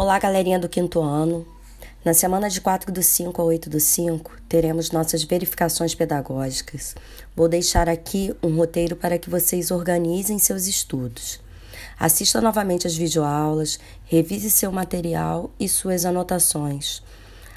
Olá, galerinha do quinto ano. Na semana de 4 do 5 a 8 do 5, teremos nossas verificações pedagógicas. Vou deixar aqui um roteiro para que vocês organizem seus estudos. Assista novamente as videoaulas, revise seu material e suas anotações.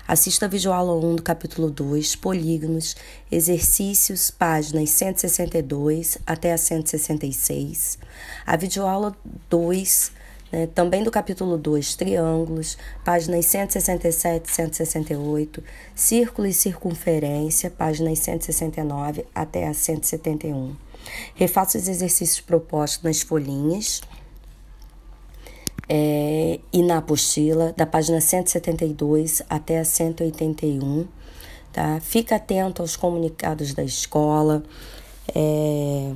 Assista a videoaula 1 do capítulo 2, Polígonos, exercícios, páginas 162 até a 166. A videoaula 2, né, também do capítulo 2, triângulos, páginas 167 e 168, círculo e circunferência, páginas 169 até a 171. Refaça os exercícios propostos nas folhinhas é, e na apostila, da página 172 até a 181. Tá? Fica atento aos comunicados da escola. É,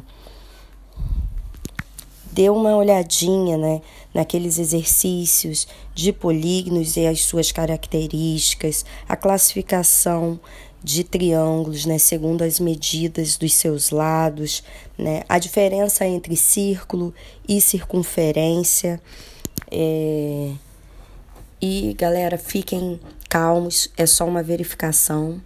dê uma olhadinha né, naqueles exercícios de polígonos e as suas características, a classificação de triângulos, né, segundo as medidas dos seus lados, né, a diferença entre círculo e circunferência. É... E galera, fiquem calmos, é só uma verificação.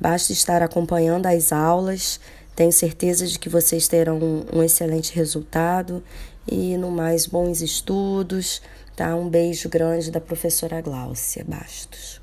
Basta estar acompanhando as aulas. Tenho certeza de que vocês terão um excelente resultado e no mais bons estudos, tá? Um beijo grande da professora Gláucia Bastos.